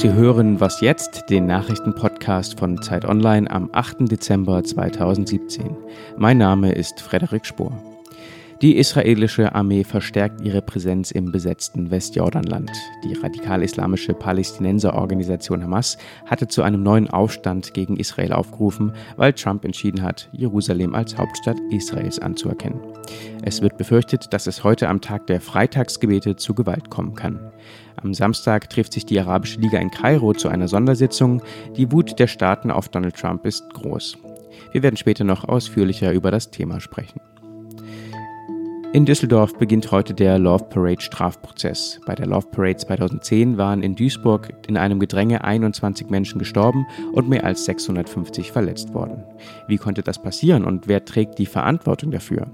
Sie hören Was jetzt, den Nachrichtenpodcast von Zeit Online am 8. Dezember 2017. Mein Name ist Frederik Spohr. Die israelische Armee verstärkt ihre Präsenz im besetzten Westjordanland. Die radikal-islamische Palästinenserorganisation Hamas hatte zu einem neuen Aufstand gegen Israel aufgerufen, weil Trump entschieden hat, Jerusalem als Hauptstadt Israels anzuerkennen. Es wird befürchtet, dass es heute am Tag der Freitagsgebete zu Gewalt kommen kann. Am Samstag trifft sich die Arabische Liga in Kairo zu einer Sondersitzung. Die Wut der Staaten auf Donald Trump ist groß. Wir werden später noch ausführlicher über das Thema sprechen. In Düsseldorf beginnt heute der Love Parade Strafprozess. Bei der Love Parade 2010 waren in Duisburg in einem Gedränge 21 Menschen gestorben und mehr als 650 verletzt worden. Wie konnte das passieren und wer trägt die Verantwortung dafür?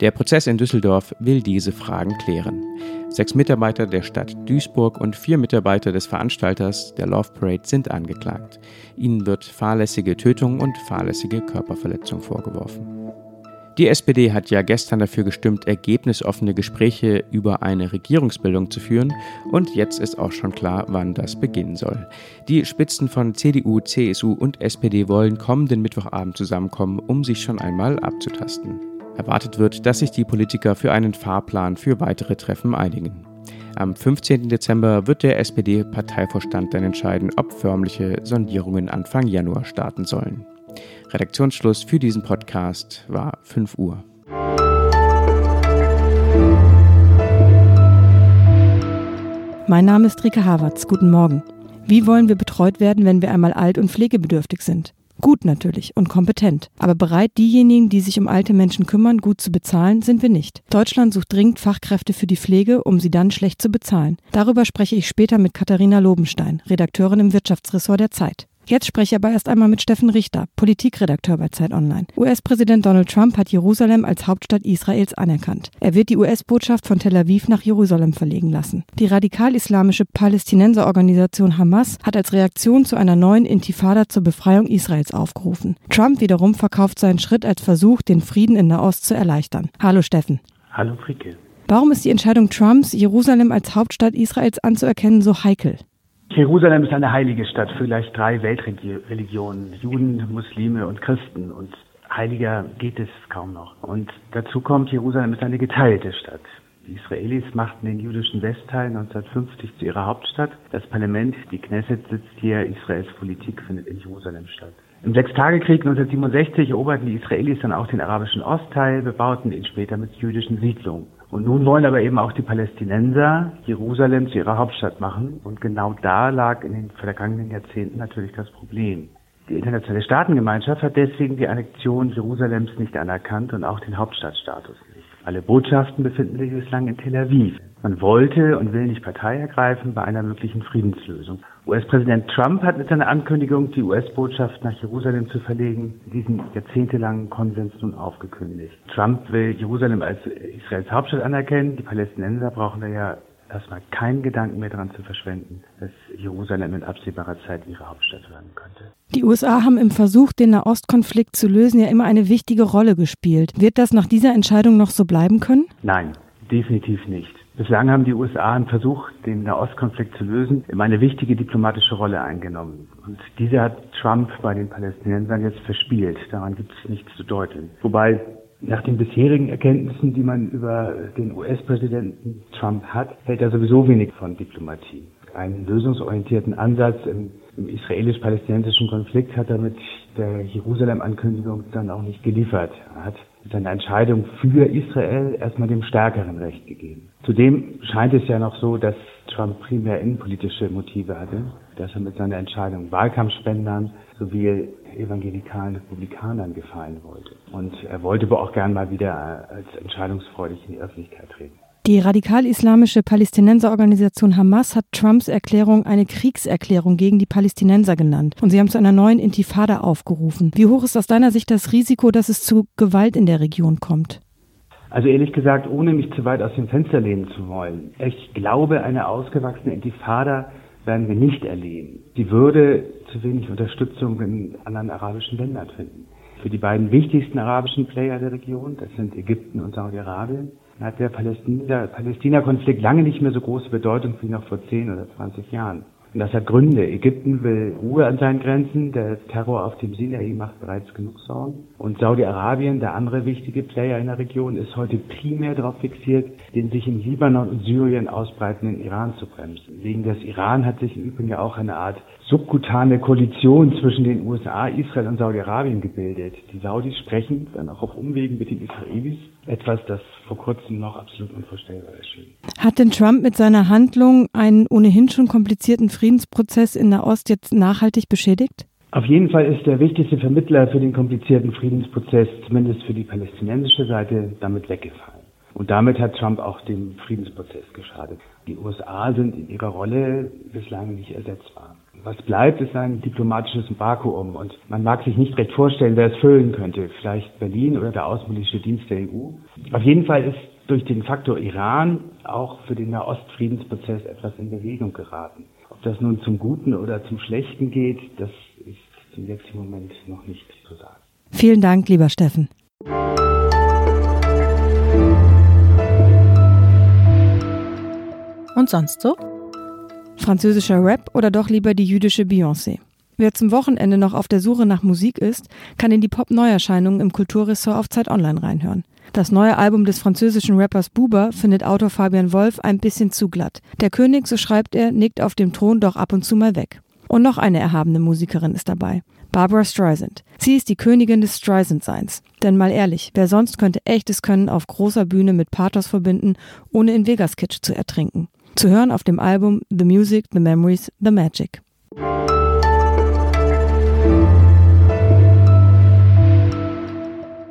Der Prozess in Düsseldorf will diese Fragen klären. Sechs Mitarbeiter der Stadt Duisburg und vier Mitarbeiter des Veranstalters der Love Parade sind angeklagt. Ihnen wird fahrlässige Tötung und fahrlässige Körperverletzung vorgeworfen. Die SPD hat ja gestern dafür gestimmt, ergebnisoffene Gespräche über eine Regierungsbildung zu führen und jetzt ist auch schon klar, wann das beginnen soll. Die Spitzen von CDU, CSU und SPD wollen kommenden Mittwochabend zusammenkommen, um sich schon einmal abzutasten. Erwartet wird, dass sich die Politiker für einen Fahrplan für weitere Treffen einigen. Am 15. Dezember wird der SPD-Parteivorstand dann entscheiden, ob förmliche Sondierungen Anfang Januar starten sollen. Redaktionsschluss für diesen Podcast war 5 Uhr. Mein Name ist Rike Havertz. Guten Morgen. Wie wollen wir betreut werden, wenn wir einmal alt und pflegebedürftig sind? Gut natürlich und kompetent. Aber bereit, diejenigen, die sich um alte Menschen kümmern, gut zu bezahlen, sind wir nicht. Deutschland sucht dringend Fachkräfte für die Pflege, um sie dann schlecht zu bezahlen. Darüber spreche ich später mit Katharina Lobenstein, Redakteurin im Wirtschaftsressort der Zeit. Jetzt spreche ich aber erst einmal mit Steffen Richter, Politikredakteur bei Zeit Online. US-Präsident Donald Trump hat Jerusalem als Hauptstadt Israels anerkannt. Er wird die US-Botschaft von Tel Aviv nach Jerusalem verlegen lassen. Die radikal-islamische Palästinenserorganisation Hamas hat als Reaktion zu einer neuen Intifada zur Befreiung Israels aufgerufen. Trump wiederum verkauft seinen Schritt als Versuch, den Frieden in Nahost zu erleichtern. Hallo Steffen. Hallo Fricke. Warum ist die Entscheidung Trumps, Jerusalem als Hauptstadt Israels anzuerkennen, so heikel? Jerusalem ist eine heilige Stadt für vielleicht drei Weltreligionen, Juden, Muslime und Christen. Und heiliger geht es kaum noch. Und dazu kommt, Jerusalem ist eine geteilte Stadt. Die Israelis machten den jüdischen Westteil 1950 zu ihrer Hauptstadt. Das Parlament, die Knesset, sitzt hier. Israels Politik findet in Jerusalem statt. Im Sechstagekrieg 1967 eroberten die Israelis dann auch den arabischen Ostteil, bebauten ihn später mit jüdischen Siedlungen. Und nun wollen aber eben auch die Palästinenser Jerusalem zu ihrer Hauptstadt machen. Und genau da lag in den vergangenen Jahrzehnten natürlich das Problem. Die internationale Staatengemeinschaft hat deswegen die Annexion Jerusalems nicht anerkannt und auch den Hauptstadtstatus nicht. Alle Botschaften befinden sich bislang in Tel Aviv. Man wollte und will nicht Partei ergreifen bei einer möglichen Friedenslösung. US-Präsident Trump hat mit seiner Ankündigung, die US-Botschaft nach Jerusalem zu verlegen, diesen jahrzehntelangen Konsens nun aufgekündigt. Trump will Jerusalem als Israels Hauptstadt anerkennen. Die Palästinenser brauchen da ja erstmal keinen Gedanken mehr daran zu verschwenden, dass Jerusalem in absehbarer Zeit ihre Hauptstadt werden könnte. Die USA haben im Versuch, den Nahostkonflikt zu lösen, ja immer eine wichtige Rolle gespielt. Wird das nach dieser Entscheidung noch so bleiben können? Nein, definitiv nicht. Bislang haben die USA im Versuch, den Nahostkonflikt zu lösen, immer eine wichtige diplomatische Rolle eingenommen. Und diese hat Trump bei den Palästinensern jetzt verspielt. Daran gibt es nichts zu deuten. Wobei nach den bisherigen Erkenntnissen, die man über den US-Präsidenten Trump hat, hält er sowieso wenig von Diplomatie. Einen lösungsorientierten Ansatz im, im israelisch-palästinensischen Konflikt hat er mit der Jerusalem-Ankündigung dann auch nicht geliefert. Er hat seine Entscheidung für Israel erstmal dem Stärkeren Recht gegeben. Zudem scheint es ja noch so, dass Trump primär innenpolitische Motive hatte, dass er mit seiner Entscheidung Wahlkampfspendern sowie evangelikalen Republikanern gefallen wollte. Und er wollte aber auch gern mal wieder als entscheidungsfreudig in die Öffentlichkeit treten. Die radikal-islamische Palästinenserorganisation Hamas hat Trumps Erklärung eine Kriegserklärung gegen die Palästinenser genannt und sie haben zu einer neuen Intifada aufgerufen. Wie hoch ist aus deiner Sicht das Risiko, dass es zu Gewalt in der Region kommt? Also ehrlich gesagt, ohne mich zu weit aus dem Fenster lehnen zu wollen. Ich glaube, eine ausgewachsene Intifada werden wir nicht erleben. Sie würde zu wenig Unterstützung in anderen arabischen Ländern finden. Für die beiden wichtigsten arabischen Player der Region, das sind Ägypten und Saudi-Arabien, hat der Palästina-Konflikt lange nicht mehr so große Bedeutung wie noch vor 10 oder 20 Jahren. Und das hat Gründe. Ägypten will Ruhe an seinen Grenzen. Der Terror auf dem Sinai macht bereits genug Sorgen. Und Saudi-Arabien, der andere wichtige Player in der Region, ist heute primär darauf fixiert, den sich im Libanon und Syrien ausbreitenden Iran zu bremsen. Wegen des Iran hat sich im Übrigen ja auch eine Art subkutane Koalition zwischen den USA, Israel und Saudi-Arabien gebildet. Die Saudis sprechen, dann auch auf Umwegen mit den Israelis, etwas, das vor kurzem noch absolut unvorstellbar erschien. Hat denn Trump mit seiner Handlung einen ohnehin schon komplizierten Friedensprozess in der Ost jetzt nachhaltig beschädigt? Auf jeden Fall ist der wichtigste Vermittler für den komplizierten Friedensprozess, zumindest für die palästinensische Seite, damit weggefallen. Und damit hat Trump auch dem Friedensprozess geschadet. Die USA sind in ihrer Rolle bislang nicht ersetzbar. Was bleibt, ist ein diplomatisches Vakuum und man mag sich nicht recht vorstellen, wer es füllen könnte. Vielleicht Berlin oder der Außenpolitische Dienst der EU. Auf jeden Fall ist durch den Faktor Iran auch für den Nahostfriedensprozess etwas in Bewegung geraten. Ob das nun zum Guten oder zum Schlechten geht, das ist zum jetzigen Moment noch nicht zu sagen. Vielen Dank, lieber Steffen. Und sonst so? Französischer Rap oder doch lieber die jüdische Beyoncé? Wer zum Wochenende noch auf der Suche nach Musik ist, kann in die Pop-Neuerscheinungen im Kulturressort auf Zeit Online reinhören. Das neue Album des französischen Rappers Buba findet Autor Fabian Wolf ein bisschen zu glatt. Der König, so schreibt er, nickt auf dem Thron doch ab und zu mal weg. Und noch eine erhabene Musikerin ist dabei. Barbara Streisand. Sie ist die Königin des Streisand-Seins. Denn mal ehrlich, wer sonst könnte echtes Können auf großer Bühne mit Pathos verbinden, ohne in Vegas-Kitsch zu ertrinken? Zu hören auf dem Album The Music, The Memories, The Magic.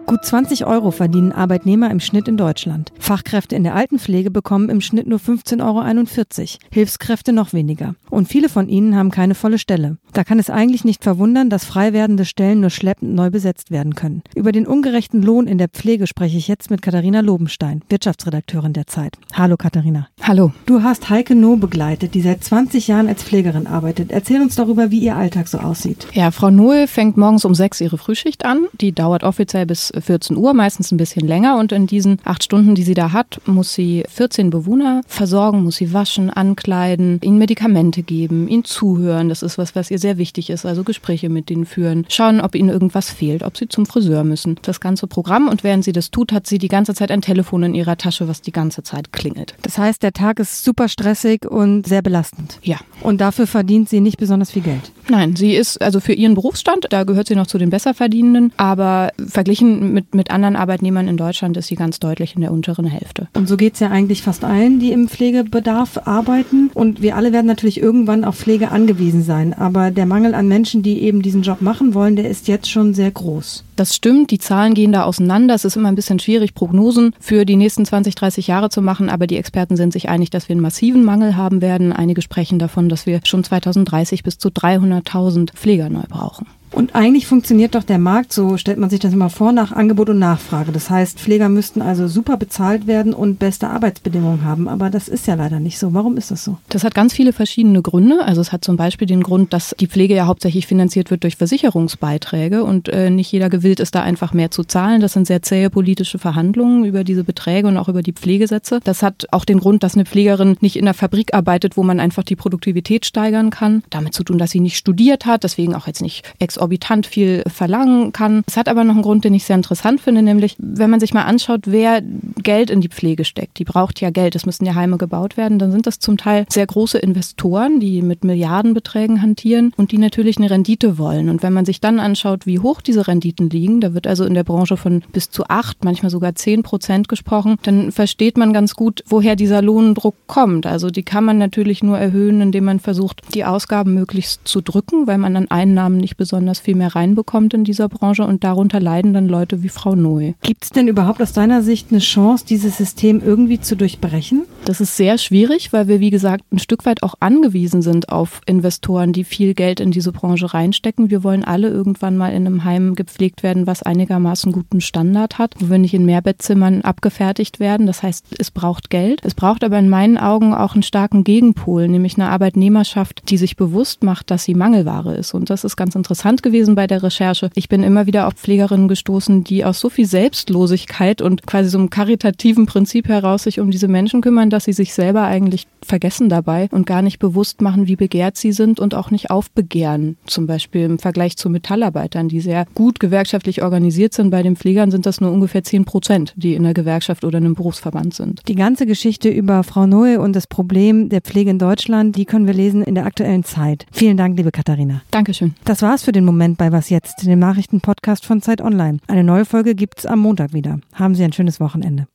Gut 20 Euro verdienen Arbeitnehmer im Schnitt in Deutschland. Fachkräfte in der Altenpflege bekommen im Schnitt nur 15,41 Euro, Hilfskräfte noch weniger. Und viele von ihnen haben keine volle Stelle. Da kann es eigentlich nicht verwundern, dass frei werdende Stellen nur schleppend neu besetzt werden können. Über den ungerechten Lohn in der Pflege spreche ich jetzt mit Katharina Lobenstein, Wirtschaftsredakteurin der Zeit. Hallo Katharina. Hallo. Du hast Heike No begleitet, die seit 20 Jahren als Pflegerin arbeitet. Erzähl uns darüber, wie ihr Alltag so aussieht. Ja, Frau Noe fängt morgens um sechs ihre Frühschicht an. Die dauert offiziell bis 14 Uhr, meistens ein bisschen länger. Und in diesen acht Stunden, die sie da hat, muss sie 14 Bewohner versorgen, muss sie waschen, ankleiden, ihnen Medikamente geben, ihnen zuhören. Das ist was, was ihr sehr wichtig ist. Also Gespräche mit denen führen, schauen, ob ihnen irgendwas fehlt, ob sie zum Friseur müssen. Das ganze Programm. Und während sie das tut, hat sie die ganze Zeit ein Telefon in ihrer Tasche, was die ganze Zeit klingelt. Das heißt, der Tag ist super stressig und sehr belastend. Ja. Und dafür verdient sie nicht besonders viel Geld. Nein, sie ist also für ihren Berufsstand, da gehört sie noch zu den Besserverdienenden, aber verglichen mit, mit anderen Arbeitnehmern in Deutschland ist sie ganz deutlich in der unteren Hälfte. Und so geht es ja eigentlich fast allen, die im Pflegebedarf arbeiten. Und wir alle werden natürlich irgendwann auf Pflege angewiesen sein. Aber der Mangel an Menschen, die eben diesen Job machen wollen, der ist jetzt schon sehr groß. Das stimmt, die Zahlen gehen da auseinander. Es ist immer ein bisschen schwierig, Prognosen für die nächsten 20, 30 Jahre zu machen, aber die Experten sind sich einig, dass wir einen massiven Mangel haben werden. Einige sprechen davon, dass wir schon 2030 bis zu 300.000 Pfleger neu brauchen. Und eigentlich funktioniert doch der Markt, so stellt man sich das immer vor, nach Angebot und Nachfrage. Das heißt, Pfleger müssten also super bezahlt werden und beste Arbeitsbedingungen haben. Aber das ist ja leider nicht so. Warum ist das so? Das hat ganz viele verschiedene Gründe. Also es hat zum Beispiel den Grund, dass die Pflege ja hauptsächlich finanziert wird durch Versicherungsbeiträge und äh, nicht jeder gewillt ist, da einfach mehr zu zahlen. Das sind sehr zähe politische Verhandlungen über diese Beträge und auch über die Pflegesätze. Das hat auch den Grund, dass eine Pflegerin nicht in einer Fabrik arbeitet, wo man einfach die Produktivität steigern kann. Damit zu tun, dass sie nicht studiert hat, deswegen auch jetzt nicht exorbitant viel verlangen kann. Es hat aber noch einen Grund, den ich sehr interessant finde, nämlich wenn man sich mal anschaut, wer Geld in die Pflege steckt. Die braucht ja Geld, es müssen ja Heime gebaut werden. Dann sind das zum Teil sehr große Investoren, die mit Milliardenbeträgen hantieren und die natürlich eine Rendite wollen. Und wenn man sich dann anschaut, wie hoch diese Renditen liegen, da wird also in der Branche von bis zu acht, manchmal sogar zehn Prozent gesprochen, dann versteht man ganz gut, woher dieser Lohndruck kommt. Also die kann man natürlich nur erhöhen, indem man versucht, die Ausgaben möglichst zu drücken, weil man an Einnahmen nicht besonders viel mehr reinbekommt in dieser Branche und darunter leiden dann Leute wie Frau Noe. Gibt es denn überhaupt aus deiner Sicht eine Chance, dieses System irgendwie zu durchbrechen? Das ist sehr schwierig, weil wir, wie gesagt, ein Stück weit auch angewiesen sind auf Investoren, die viel Geld in diese Branche reinstecken. Wir wollen alle irgendwann mal in einem Heim gepflegt werden, was einigermaßen guten Standard hat, wo wir nicht in Mehrbettzimmern abgefertigt werden. Das heißt, es braucht Geld. Es braucht aber in meinen Augen auch einen starken Gegenpol, nämlich eine Arbeitnehmerschaft, die sich bewusst macht, dass sie Mangelware ist. Und das ist ganz interessant interessant gewesen bei der Recherche. Ich bin immer wieder auf Pflegerinnen gestoßen, die aus so viel Selbstlosigkeit und quasi so einem karitativen Prinzip heraus sich um diese Menschen kümmern, dass sie sich selber eigentlich vergessen dabei und gar nicht bewusst machen, wie begehrt sie sind und auch nicht aufbegehren. Zum Beispiel im Vergleich zu Metallarbeitern, die sehr gut gewerkschaftlich organisiert sind. Bei den Pflegern sind das nur ungefähr 10 Prozent, die in einer Gewerkschaft oder einem Berufsverband sind. Die ganze Geschichte über Frau Noe und das Problem der Pflege in Deutschland, die können wir lesen in der aktuellen Zeit. Vielen Dank, liebe Katharina. Dankeschön. Das war's für den Moment bei Was Jetzt, dem Nachrichtenpodcast von Zeit Online. Eine neue Folge gibt's am Montag wieder. Haben Sie ein schönes Wochenende.